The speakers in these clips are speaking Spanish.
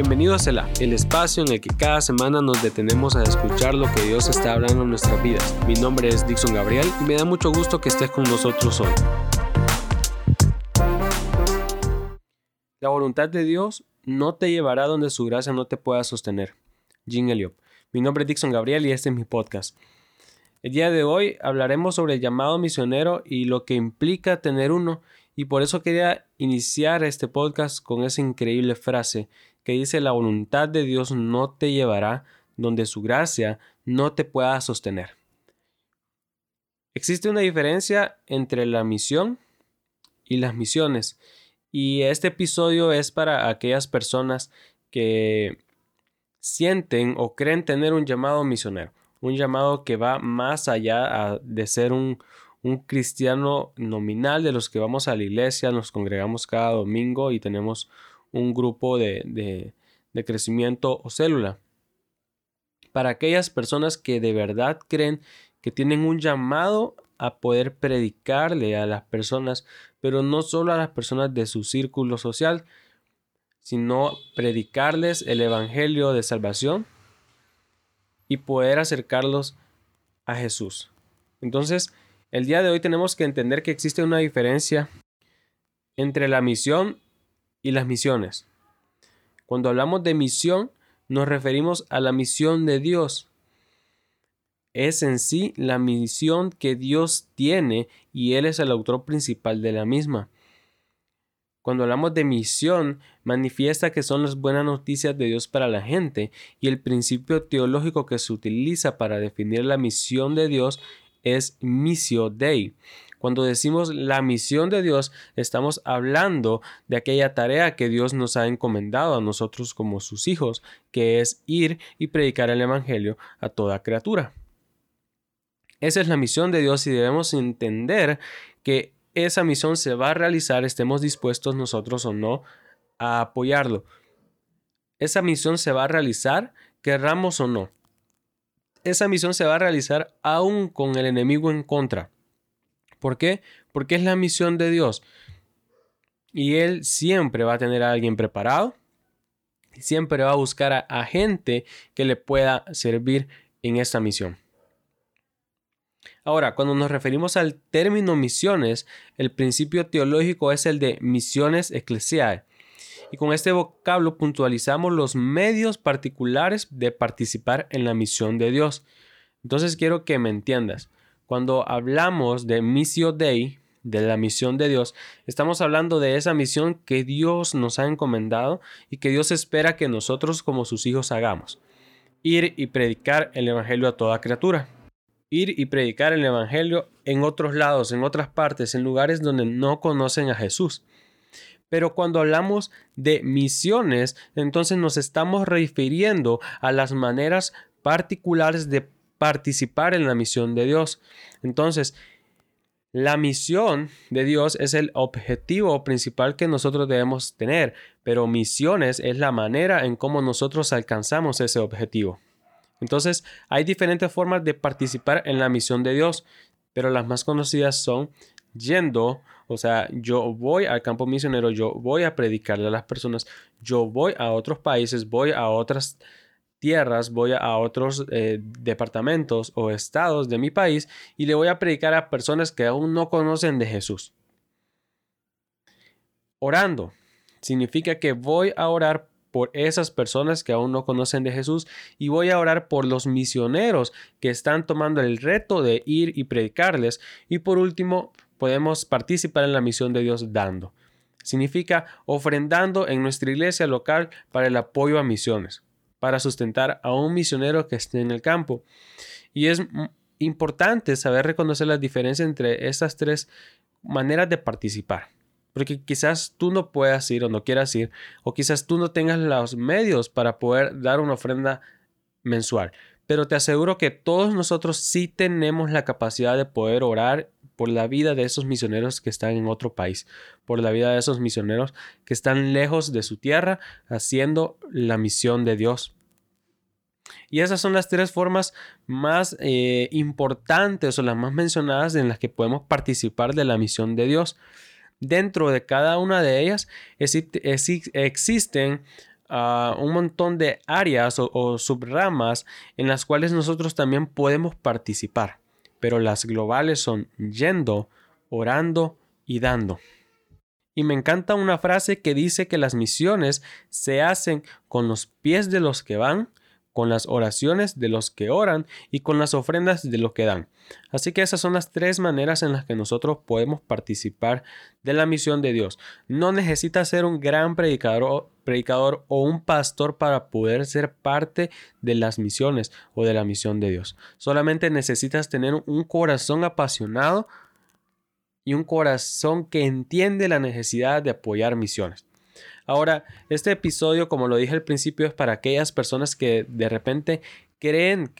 Bienvenido a Selah, el espacio en el que cada semana nos detenemos a escuchar lo que Dios está hablando en nuestras vidas. Mi nombre es Dixon Gabriel y me da mucho gusto que estés con nosotros hoy. La voluntad de Dios no te llevará donde su gracia no te pueda sostener. Jim Elliot. Mi nombre es Dixon Gabriel y este es mi podcast. El día de hoy hablaremos sobre el llamado misionero y lo que implica tener uno y por eso quería iniciar este podcast con esa increíble frase que dice la voluntad de Dios no te llevará donde su gracia no te pueda sostener. Existe una diferencia entre la misión y las misiones y este episodio es para aquellas personas que sienten o creen tener un llamado misionero, un llamado que va más allá de ser un, un cristiano nominal de los que vamos a la iglesia, nos congregamos cada domingo y tenemos un grupo de, de, crecimiento o célula. Para aquellas personas que de verdad creen que tienen un llamado a poder predicarle a las personas, pero no solo a las personas de su círculo social, sino predicarles el Evangelio de salvación y poder acercarlos a Jesús. Entonces, el día de hoy tenemos que entender que existe una diferencia entre la misión y las misiones. Cuando hablamos de misión, nos referimos a la misión de Dios. Es en sí la misión que Dios tiene y Él es el autor principal de la misma. Cuando hablamos de misión, manifiesta que son las buenas noticias de Dios para la gente y el principio teológico que se utiliza para definir la misión de Dios es missio Dei. Cuando decimos la misión de Dios, estamos hablando de aquella tarea que Dios nos ha encomendado a nosotros como sus hijos, que es ir y predicar el Evangelio a toda criatura. Esa es la misión de Dios y debemos entender que esa misión se va a realizar, estemos dispuestos nosotros o no a apoyarlo. Esa misión se va a realizar, querramos o no esa misión se va a realizar aún con el enemigo en contra. ¿Por qué? Porque es la misión de Dios. Y Él siempre va a tener a alguien preparado. Siempre va a buscar a, a gente que le pueda servir en esta misión. Ahora, cuando nos referimos al término misiones, el principio teológico es el de misiones eclesiales y con este vocablo puntualizamos los medios particulares de participar en la misión de Dios. Entonces quiero que me entiendas. Cuando hablamos de Missio Dei, de la misión de Dios, estamos hablando de esa misión que Dios nos ha encomendado y que Dios espera que nosotros como sus hijos hagamos. Ir y predicar el Evangelio a toda criatura. Ir y predicar el Evangelio en otros lados, en otras partes, en lugares donde no conocen a Jesús. Pero cuando hablamos de misiones, entonces nos estamos refiriendo a las maneras particulares de participar en la misión de Dios. Entonces, la misión de Dios es el objetivo principal que nosotros debemos tener, pero misiones es la manera en cómo nosotros alcanzamos ese objetivo. Entonces, hay diferentes formas de participar en la misión de Dios, pero las más conocidas son yendo, o sea, yo voy al campo misionero, yo voy a predicarle a las personas, yo voy a otros países, voy a otras tierras, voy a otros eh, departamentos o estados de mi país y le voy a predicar a personas que aún no conocen de Jesús. Orando significa que voy a orar por esas personas que aún no conocen de Jesús y voy a orar por los misioneros que están tomando el reto de ir y predicarles y por último podemos participar en la misión de Dios dando. Significa ofrendando en nuestra iglesia local para el apoyo a misiones, para sustentar a un misionero que esté en el campo. Y es importante saber reconocer la diferencia entre estas tres maneras de participar. Porque quizás tú no puedas ir o no quieras ir, o quizás tú no tengas los medios para poder dar una ofrenda mensual. Pero te aseguro que todos nosotros sí tenemos la capacidad de poder orar por la vida de esos misioneros que están en otro país, por la vida de esos misioneros que están lejos de su tierra haciendo la misión de Dios. Y esas son las tres formas más eh, importantes o las más mencionadas en las que podemos participar de la misión de Dios. Dentro de cada una de ellas existen un montón de áreas o, subramas en las cuales nosotros también podemos participar. Pero las globales son yendo, orando y dando. Y me encanta una frase que dice que las misiones se hacen con los pies de los que van con las oraciones de los que oran y con las ofrendas de los que dan. Así que esas son las tres maneras en las que nosotros podemos participar de la misión de Dios. No necesitas ser un gran predicador, predicador o un pastor para poder ser parte de las misiones o de la misión de Dios. Solamente necesitas tener un corazón apasionado y un corazón que entiende la necesidad de apoyar misiones. Ahora, este episodio, como lo dije al principio, es para aquellas personas que de repente creen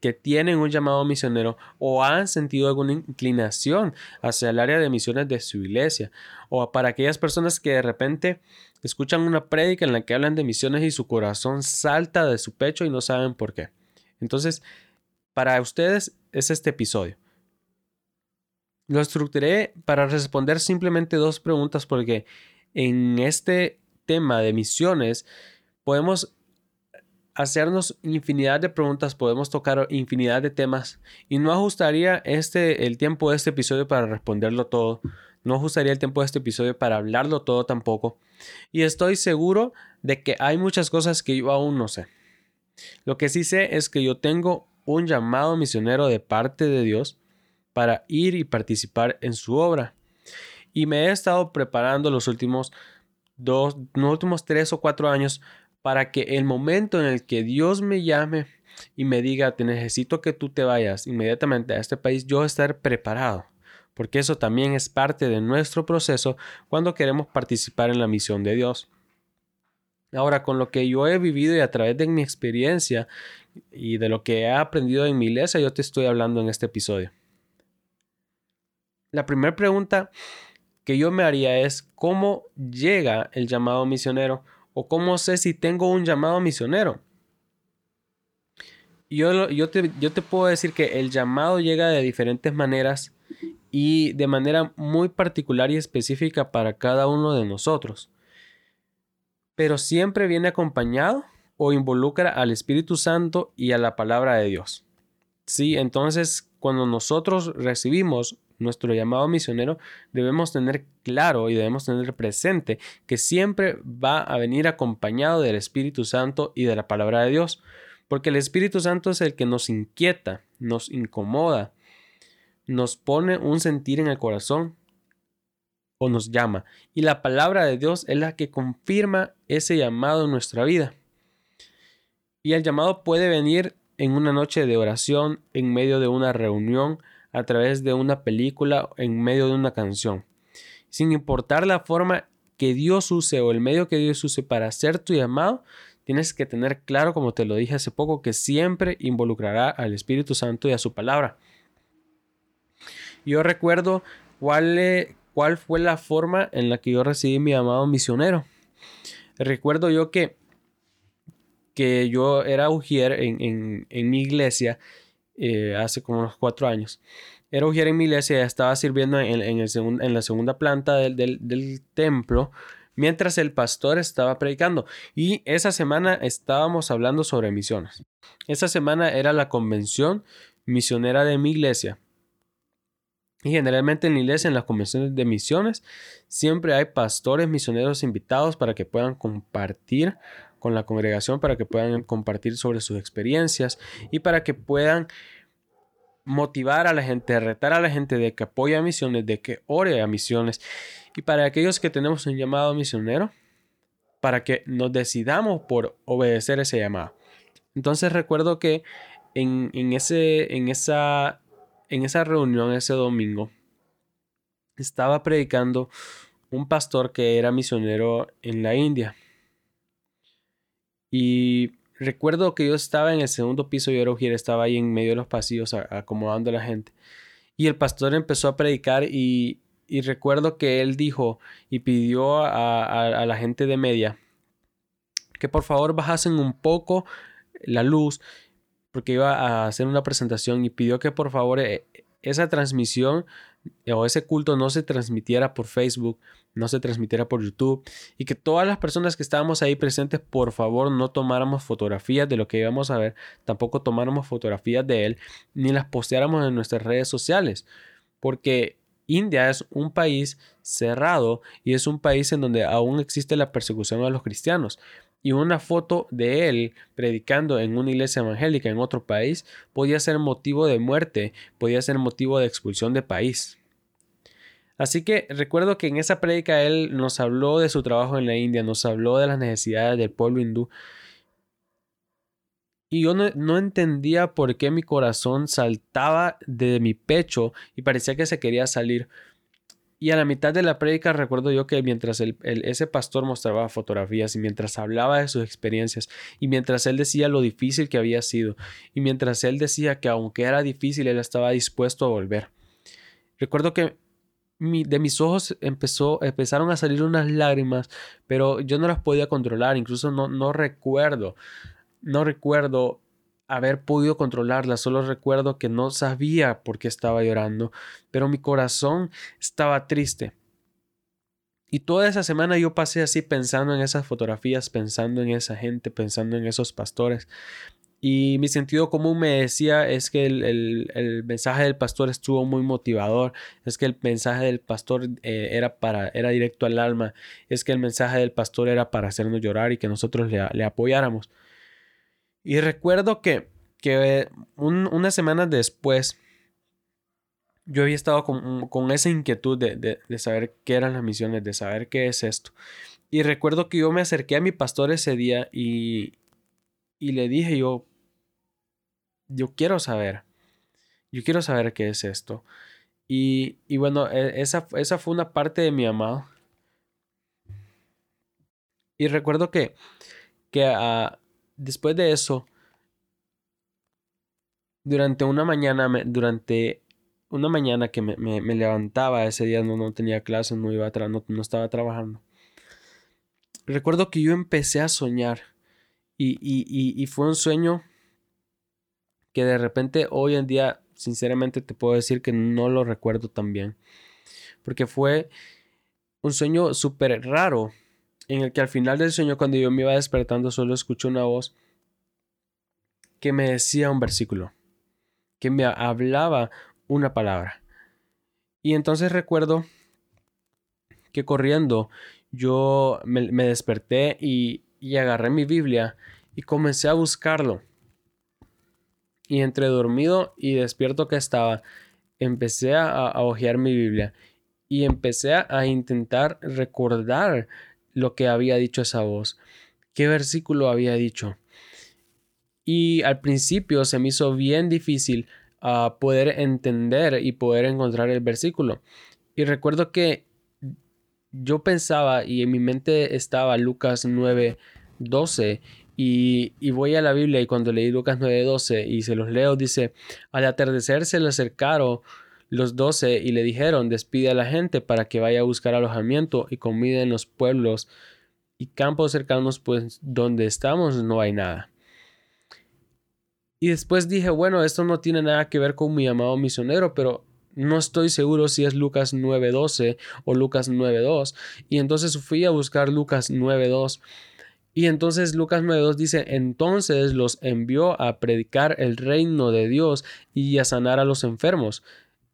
que tienen un llamado misionero o han sentido alguna inclinación hacia el área de misiones de su iglesia, o para aquellas personas que de repente escuchan una prédica en la que hablan de misiones y su corazón salta de su pecho y no saben por qué. Entonces, para ustedes es este episodio. Lo estructuré para responder simplemente dos preguntas porque en este tema de misiones, podemos hacernos infinidad de preguntas, podemos tocar infinidad de temas y no ajustaría este el tiempo de este episodio para responderlo todo. No ajustaría el tiempo de este episodio para hablarlo todo tampoco. Y estoy seguro de que hay muchas cosas que yo aún no sé. Lo que sí sé es que yo tengo un llamado misionero de parte de Dios para ir y participar en su obra. Y me he estado preparando los últimos dos, los últimos tres o cuatro años para que el momento en el que Dios me llame y me diga, te necesito que tú te vayas inmediatamente a este país, yo estar preparado. Porque eso también es parte de nuestro proceso cuando queremos participar en la misión de Dios. Ahora, con lo que yo he vivido y a través de mi experiencia y de lo que he aprendido en mi iglesia, yo te estoy hablando en este episodio. La primera pregunta que yo me haría es cómo llega el llamado misionero o cómo sé si tengo un llamado misionero. Yo, yo, te, yo te puedo decir que el llamado llega de diferentes maneras y de manera muy particular y específica para cada uno de nosotros. Pero siempre viene acompañado o involucra al Espíritu Santo y a la palabra de Dios. Sí, entonces cuando nosotros recibimos nuestro llamado misionero, debemos tener claro y debemos tener presente que siempre va a venir acompañado del Espíritu Santo y de la palabra de Dios, porque el Espíritu Santo es el que nos inquieta, nos incomoda, nos pone un sentir en el corazón o nos llama, y la palabra de Dios es la que confirma ese llamado en nuestra vida. Y el llamado puede venir en una noche de oración, en medio de una reunión, a través de una película, en medio de una canción. Sin importar la forma que Dios use o el medio que Dios use para hacer tu llamado, tienes que tener claro, como te lo dije hace poco, que siempre involucrará al Espíritu Santo y a su palabra. Yo recuerdo cuál, cuál fue la forma en la que yo recibí mi llamado misionero. Recuerdo yo que, que yo era ujier en, en mi iglesia eh, hace como unos cuatro años. Era ujier en mi iglesia, estaba sirviendo en, el en la segunda planta del, templo mientras el pastor estaba predicando. Y esa semana estábamos hablando sobre misiones. Esa semana era la convención misionera de mi iglesia. Y generalmente en la iglesia, en las convenciones de misiones, siempre hay pastores misioneros invitados para que puedan compartir con la congregación para que puedan compartir sobre sus experiencias y para que puedan motivar a la gente, retar a la gente de que apoye misiones, de que ore a misiones. Y para aquellos que tenemos un llamado misionero, para que nos decidamos por obedecer ese llamado. Entonces recuerdo que en, ese, en, esa, en esa reunión ese domingo estaba predicando un pastor que era misionero en la India. Y recuerdo que yo estaba en el segundo piso y Erogier estaba ahí en medio de los pasillos acomodando a la gente. Y el pastor empezó a predicar y, recuerdo que él dijo y pidió a, la gente de media que por favor bajasen un poco la luz porque iba a hacer una presentación y pidió que por favor eh, esa transmisión o ese culto no se transmitiera por Facebook, no se transmitiera por YouTube y que todas las personas que estábamos ahí presentes, por favor, no tomáramos fotografías de lo que íbamos a ver, tampoco tomáramos fotografías de él, ni las posteáramos en nuestras redes sociales, porque India es un país cerrado y es un país en donde aún existe la persecución a los cristianos. Y una foto de él predicando en una iglesia evangélica en otro país podía ser motivo de muerte, podía ser motivo de expulsión de país. Así que recuerdo que en esa prédica él nos habló de su trabajo en la India, nos habló de las necesidades del pueblo hindú. Y yo no, entendía por qué mi corazón saltaba de mi pecho y parecía que se quería salir. Y a la mitad de la prédica recuerdo yo que mientras ese pastor mostraba fotografías y mientras hablaba de sus experiencias y mientras él decía lo difícil que había sido y mientras él decía que aunque era difícil él estaba dispuesto a volver. Recuerdo que de mis ojos empezó, empezaron a salir unas lágrimas, pero yo no las podía controlar, incluso no, no recuerdo, no recuerdo haber podido controlarlas, solo recuerdo que no sabía por qué estaba llorando, pero mi corazón estaba triste. Y toda esa semana yo pasé así pensando en esas fotografías, pensando en esa gente, pensando en esos pastores. Y mi sentido común me decía es que el, mensaje del pastor estuvo muy motivador, es que el mensaje del pastor eh, era, para, era directo al alma, es que el mensaje del pastor era para hacernos llorar y que nosotros le, apoyáramos. Y recuerdo que, que unas semanas después yo había estado con, esa inquietud de, de, saber qué eran las misiones, de saber qué es esto. Y recuerdo que yo me acerqué a mi pastor ese día y, y le dije yo, yo quiero saber, yo quiero saber qué es esto. Y, bueno, e, esa, esa fue una parte de mi amado. Y recuerdo que, que ah, después de eso, durante una mañana, durante una mañana que me, levantaba ese día, no, no tenía clase, no, iba a no, no, estaba trabajando. Recuerdo que yo empecé a soñar y, y fue un sueño que de repente hoy en día, sinceramente te puedo decir que no lo recuerdo tan bien. Porque fue un sueño súper raro, en el que al final del sueño, cuando yo me iba despertando, solo escuché una voz que me decía un versículo, que me hablaba una palabra. Y entonces recuerdo que corriendo yo me, desperté y, y agarré mi Biblia y comencé a buscarlo y entre dormido y despierto que estaba, empecé a, a hojear mi Biblia y empecé a, intentar recordar lo que había dicho esa voz, qué versículo había dicho. Y al principio se me hizo bien difícil uh, poder entender y poder encontrar el versículo. Y recuerdo que yo pensaba y en mi mente estaba Lucas 9, 12 y, voy a la Biblia y cuando leí Lucas 9:12 y se los leo, dice, al atardecer se le acercaron los doce y le dijeron, despide a la gente para que vaya a buscar alojamiento y comida en los pueblos y campos cercanos, pues donde estamos no hay nada. Y después dije, bueno, esto no tiene nada que ver con mi amado misionero, pero no estoy seguro si es Lucas 9:12 o Lucas 9:2. Y entonces fui a buscar Lucas 9:2 y entonces Lucas 9.2 dice, entonces los envió a predicar el reino de Dios y a sanar a los enfermos.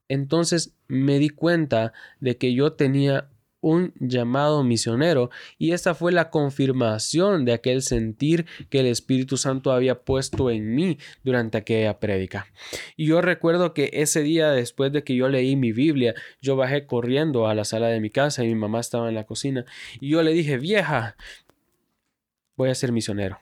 Entonces me di cuenta de que yo tenía un llamado misionero y esta fue la confirmación de aquel sentir que el Espíritu Santo había puesto en mí durante aquella prédica. Y yo recuerdo que ese día después de que yo leí mi Biblia, yo bajé corriendo a la sala de mi casa y mi mamá estaba en la cocina y yo le dije, vieja, voy a ser misionero.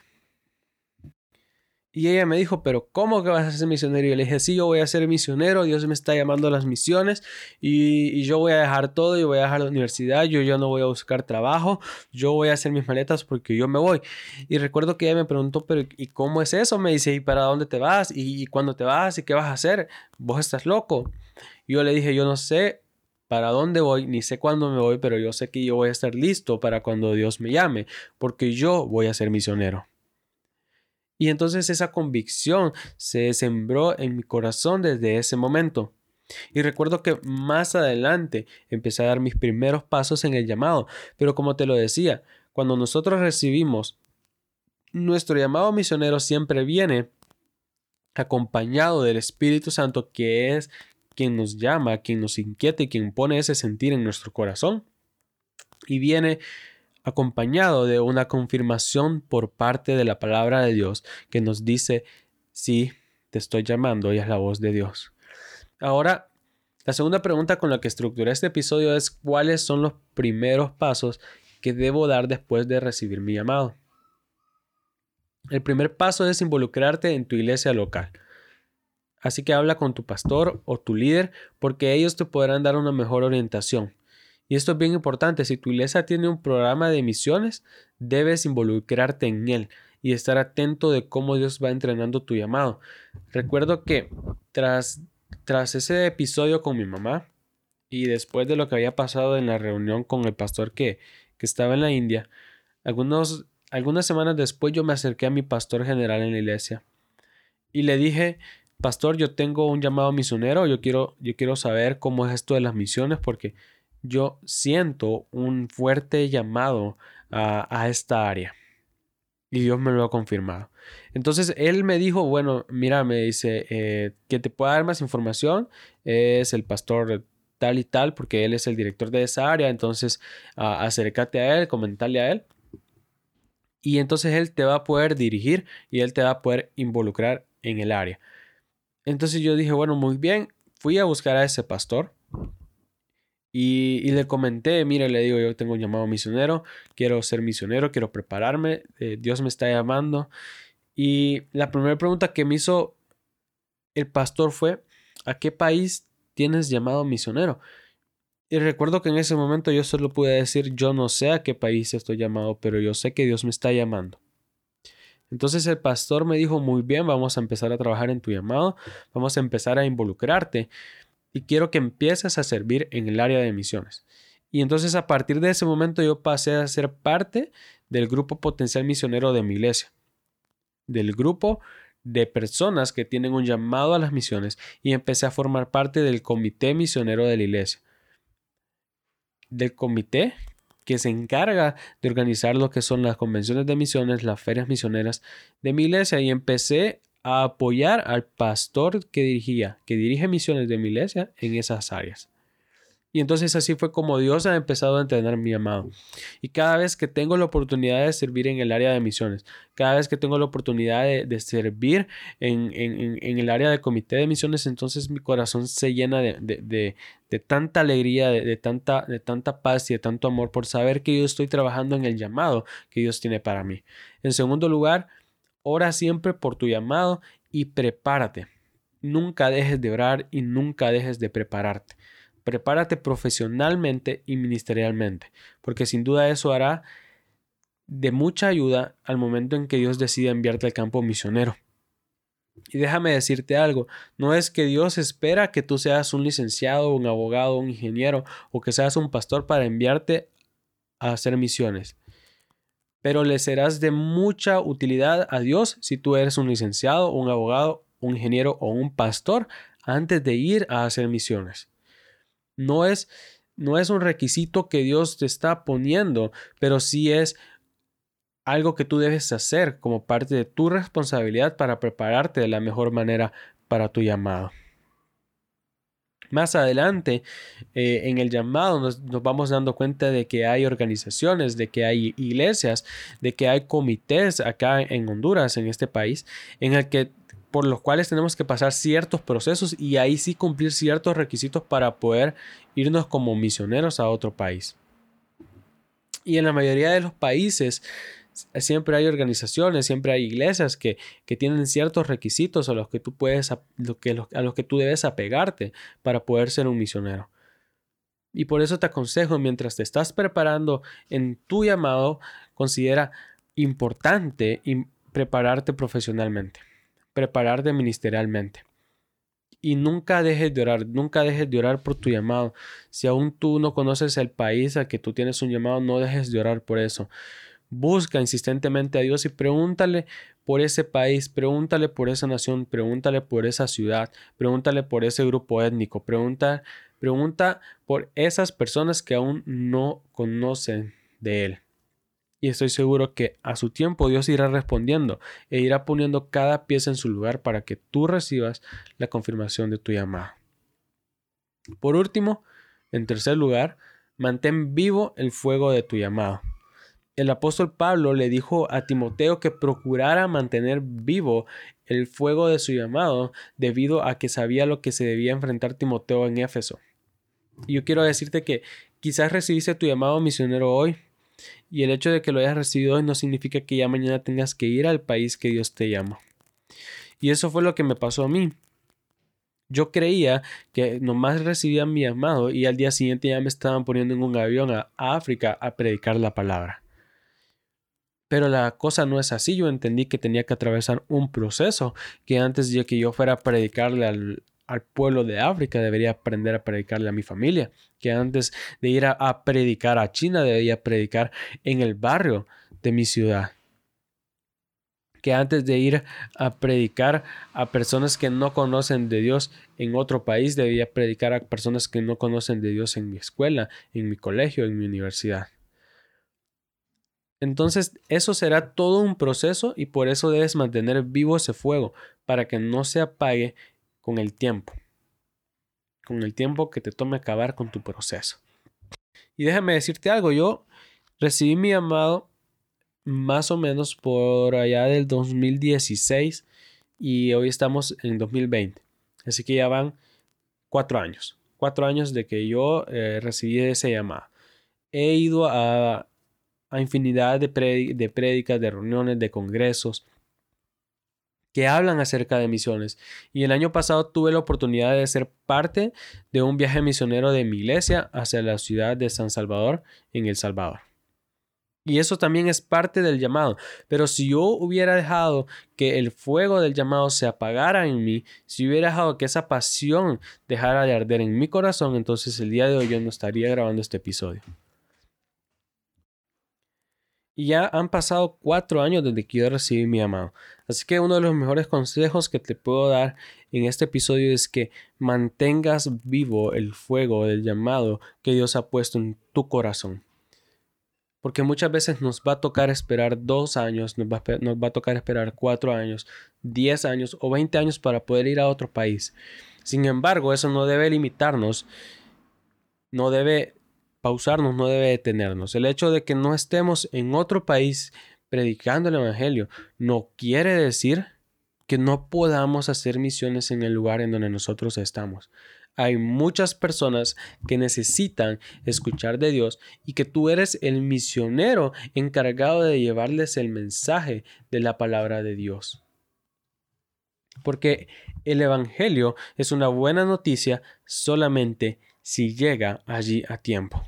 Y ella me dijo, pero ¿cómo que vas a ser misionero? Y yo le dije, sí, yo voy a ser misionero, Dios me está llamando a las misiones y, yo voy a dejar todo, y voy a dejar la universidad, yo ya no voy a buscar trabajo, yo voy a hacer mis maletas porque yo me voy. Y recuerdo que ella me preguntó, pero ¿y cómo es eso? Me dice, ¿y para dónde te vas? ¿Y, y cuándo te vas? ¿Y qué vas a hacer? Vos estás loco. Yo le dije, yo no sé, para dónde voy, ni sé cuándo me voy, pero yo sé que yo voy a estar listo para cuando Dios me llame, porque yo voy a ser misionero. Y entonces esa convicción se sembró en mi corazón desde ese momento. Y recuerdo que más adelante empecé a dar mis primeros pasos en el llamado, pero como te lo decía, cuando nosotros recibimos nuestro llamado misionero siempre viene acompañado del Espíritu Santo que es quien nos llama, quien nos inquieta y quien pone ese sentir en nuestro corazón. Y viene acompañado de una confirmación por parte de la palabra de Dios que nos dice, sí, te estoy llamando y es la voz de Dios. Ahora, la segunda pregunta con la que estructuré este episodio es cuáles son los primeros pasos que debo dar después de recibir mi llamado. El primer paso es involucrarte en tu iglesia local. Así que habla con tu pastor o tu líder porque ellos te podrán dar una mejor orientación. Y esto es bien importante, si tu iglesia tiene un programa de misiones, debes involucrarte en él y estar atento de cómo Dios va entrenando tu llamado. Recuerdo que tras, tras ese episodio con mi mamá y después de lo que había pasado en la reunión con el pastor que, que estaba en la India, algunos, algunas semanas después yo me acerqué a mi pastor general en la iglesia y le dije, pastor, yo tengo un llamado misionero, yo quiero, yo quiero saber cómo es esto de las misiones porque yo siento un fuerte llamado a, esta área. Y Dios me lo ha confirmado. Entonces él me dijo, bueno, mira, me dice, eh, que te pueda dar más información es el pastor tal y tal, porque él es el director de esa área, entonces acércate a él, comentarle a él. Y entonces él te va a poder dirigir y él te va a poder involucrar en el área. Entonces yo dije, bueno, muy bien, fui a buscar a ese pastor y, le comenté, mire, le digo, yo tengo un llamado misionero, quiero ser misionero, quiero prepararme, eh, Dios me está llamando. Y la primera pregunta que me hizo el pastor fue, ¿a qué país tienes llamado misionero? Y recuerdo que en ese momento yo solo pude decir, yo no sé a qué país estoy llamado, pero yo sé que Dios me está llamando. Entonces el pastor me dijo, muy bien, vamos a empezar a trabajar en tu llamado, vamos a empezar a involucrarte y quiero que empieces a servir en el área de misiones. Y entonces a partir de ese momento yo pasé a ser parte del grupo potencial misionero de mi iglesia, del grupo de personas que tienen un llamado a las misiones y empecé a formar parte del comité misionero de la iglesia. Del comité que se encarga de organizar lo que son las convenciones de misiones, las ferias misioneras de mi iglesia y empecé a apoyar al pastor que dirigía, que dirige misiones de mi iglesia en esas áreas. Y entonces así fue como Dios ha empezado a entrenar mi amado. Y cada vez que tengo la oportunidad de servir en el área de misiones, cada vez que tengo la oportunidad de, servir en, el área de comité de misiones, entonces mi corazón se llena de, tanta alegría, de, tanta, de tanta paz y de tanto amor por saber que yo estoy trabajando en el llamado que Dios tiene para mí. En segundo lugar, Ora siempre por tu llamado y prepárate. Nunca dejes de orar y nunca dejes de prepararte. Prepárate profesionalmente y ministerialmente, porque sin duda eso hará de mucha ayuda al momento en que Dios decida enviarte al campo misionero. Y déjame decirte algo, no es que Dios espera que tú seas un licenciado, un abogado, un ingeniero o que seas un pastor para enviarte a hacer misiones pero le serás de mucha utilidad a Dios si tú eres un licenciado, un abogado, un ingeniero o un pastor antes de ir a hacer misiones. No es, no es un requisito que Dios te está poniendo, pero sí es algo que tú debes hacer como parte de tu responsabilidad para prepararte de la mejor manera para tu llamado. Más adelante, eh, en el llamado, nos, vamos dando cuenta de que hay organizaciones, de que hay iglesias, de que hay comités acá en Honduras, en este país, en el que por los cuales tenemos que pasar ciertos procesos y ahí sí cumplir ciertos requisitos para poder irnos como misioneros a otro país. Y en la mayoría de los países siempre hay organizaciones, siempre hay iglesias que, tienen ciertos requisitos a los que tú puedes, a, que, a los que tú debes apegarte para poder ser un misionero. Y por eso te aconsejo, mientras te estás preparando en tu llamado, considera importante prepararte profesionalmente, prepararte ministerialmente. Y nunca dejes de orar, nunca dejes de orar por tu llamado. Si aún tú no conoces el país al que tú tienes un llamado, no dejes de orar por eso Busca insistentemente a Dios y pregúntale por ese país, pregúntale por esa nación, pregúntale por esa ciudad, pregúntale por ese grupo étnico, pregunta, pregunta por esas personas que aún no conocen de Él. Y estoy seguro que a su tiempo Dios irá respondiendo e irá poniendo cada pieza en su lugar para que tú recibas la confirmación de tu llamado. Por último, en tercer lugar, mantén vivo el fuego de tu llamado. El apóstol Pablo le dijo a Timoteo que procurara mantener vivo el fuego de su llamado debido a que sabía lo que se debía enfrentar Timoteo en Éfeso. Y yo quiero decirte que quizás recibiste tu llamado misionero hoy, y el hecho de que lo hayas recibido hoy no significa que ya mañana tengas que ir al país que Dios te llama. Y eso fue lo que me pasó a mí. Yo creía que nomás recibía mi llamado y al día siguiente ya me estaban poniendo en un avión a, África a predicar la palabra. Pero la cosa no es así. Yo entendí que tenía que atravesar un proceso que antes de que yo fuera a predicarle al, pueblo de África debería aprender a predicarle a mi familia. Que antes de ir a predicar a China debería predicar en el barrio de mi ciudad que antes de ir a predicar a personas que no conocen de Dios en otro país, debía predicar a personas que no conocen de Dios en mi escuela, en mi colegio, en mi universidad. Entonces, eso será todo un proceso y por eso debes mantener vivo ese fuego para que no se apague con el tiempo. Con el tiempo que te tome acabar con tu proceso. Y déjame decirte algo, yo recibí mi llamado más o menos por allá del 2016 y hoy estamos en 2020. Así que ya van cuatro años. Cuatro años de que yo eh, recibí ese llamado. He ido a, a infinidad de, de prédicas, de reuniones, de congresos que hablan acerca de misiones. Y el año pasado tuve la oportunidad de ser parte de un viaje misionero de mi iglesia hacia la ciudad de San Salvador, en El Salvador. Y eso también es parte del llamado. Pero si yo hubiera dejado que el fuego del llamado se apagara en mí, si hubiera dejado que esa pasión dejara de arder en mi corazón, entonces el día de hoy yo no estaría grabando este episodio. Y ya han pasado cuatro años desde que yo recibí mi llamado. Así que uno de los mejores consejos que te puedo dar en este episodio es que mantengas vivo el fuego del llamado que Dios ha puesto en tu corazón porque muchas veces nos va a tocar esperar dos años, nos va, a tocar esperar cuatro años, diez años o veinte años para poder ir a otro país. Sin embargo, eso no debe limitarnos, no debe pausarnos, no debe detenernos. El hecho de que no estemos en otro país predicando el Evangelio no quiere decir que no podamos hacer misiones en el lugar en donde nosotros estamos hay muchas personas que necesitan escuchar de Dios y que tú eres el misionero encargado de llevarles el mensaje de la palabra de Dios. Porque el Evangelio es una buena noticia solamente si llega allí a tiempo.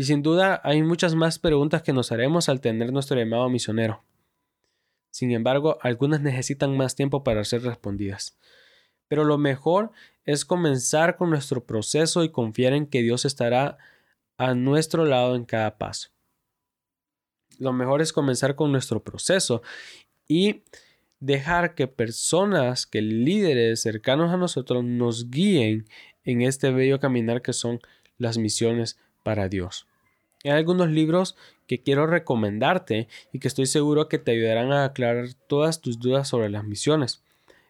Y sin duda hay muchas más preguntas que nos haremos al tener nuestro llamado misionero. Sin embargo, algunas necesitan más tiempo para ser respondidas. Pero lo mejor es comenzar con nuestro proceso y confiar en que Dios estará a nuestro lado en cada paso. Lo mejor es comenzar con nuestro proceso y dejar que personas, que líderes cercanos a nosotros nos guíen en este bello caminar que son las misiones para Dios. Hay algunos libros que quiero recomendarte y que estoy seguro que te ayudarán a aclarar todas tus dudas sobre las misiones.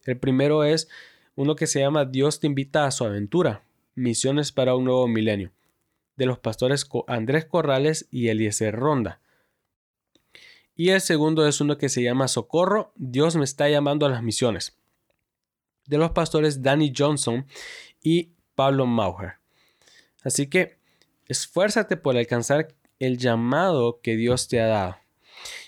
El primero es uno que se llama Dios te invita a su aventura, Misiones para un nuevo milenio, de los pastores Andrés Corrales y Eliezer Ronda. Y el segundo es uno que se llama Socorro, Dios me está llamando a las misiones, de los pastores Danny Johnson y Pablo Mauger. Así que esfuérzate por alcanzar el llamado que Dios te ha dado.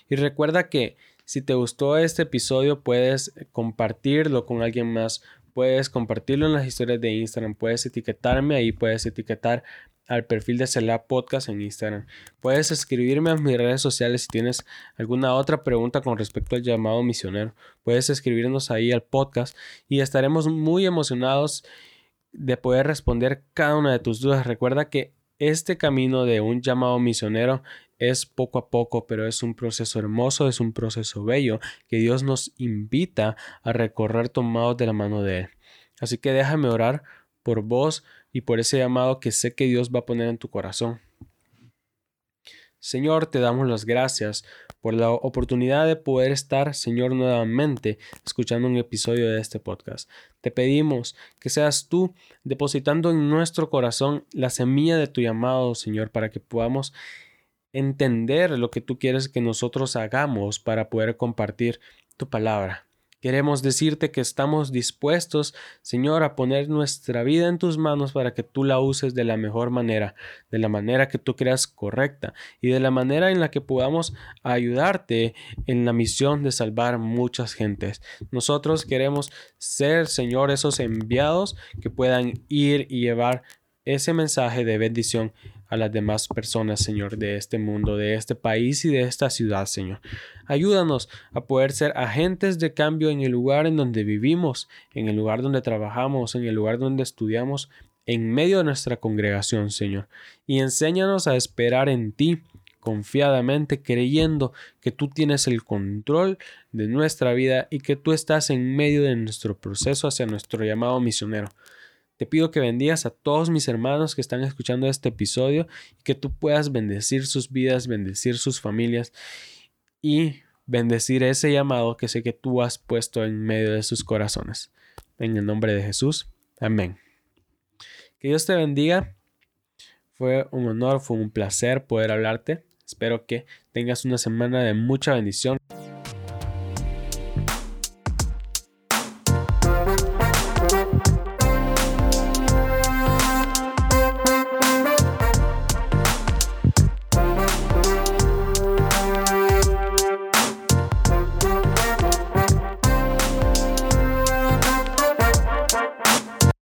Y recuerda que si te gustó este episodio puedes compartirlo con alguien más Puedes compartirlo en las historias de Instagram, puedes etiquetarme ahí, puedes etiquetar al perfil de Cela Podcast en Instagram. Puedes escribirme a mis redes sociales si tienes alguna otra pregunta con respecto al llamado misionero. Puedes escribirnos ahí al podcast y estaremos muy emocionados de poder responder cada una de tus dudas. Recuerda que este camino de un llamado misionero es poco a poco, pero es un proceso hermoso, es un proceso bello que Dios nos invita a recorrer tomados de la mano de Él. Así que déjame orar por vos y por ese llamado que sé que Dios va a poner en tu corazón. Señor, te damos las gracias por la oportunidad de poder estar, Señor, nuevamente escuchando un episodio de este podcast. Te pedimos que seas tú depositando en nuestro corazón la semilla de tu llamado, Señor, para que podamos entender lo que tú quieres que nosotros hagamos para poder compartir tu palabra. Queremos decirte que estamos dispuestos, Señor, a poner nuestra vida en tus manos para que tú la uses de la mejor manera, de la manera que tú creas correcta y de la manera en la que podamos ayudarte en la misión de salvar muchas gentes. Nosotros queremos ser, Señor, esos enviados que puedan ir y llevar ese mensaje de bendición a las demás personas, Señor, de este mundo, de este país y de esta ciudad, Señor. Ayúdanos a poder ser agentes de cambio en el lugar en donde vivimos, en el lugar donde trabajamos, en el lugar donde estudiamos, en medio de nuestra congregación, Señor. Y enséñanos a esperar en ti confiadamente, creyendo que tú tienes el control de nuestra vida y que tú estás en medio de nuestro proceso hacia nuestro llamado misionero. Te pido que bendigas a todos mis hermanos que están escuchando este episodio y que tú puedas bendecir sus vidas, bendecir sus familias y bendecir ese llamado que sé que tú has puesto en medio de sus corazones. En el nombre de Jesús. Amén. Que Dios te bendiga. Fue un honor, fue un placer poder hablarte. Espero que tengas una semana de mucha bendición.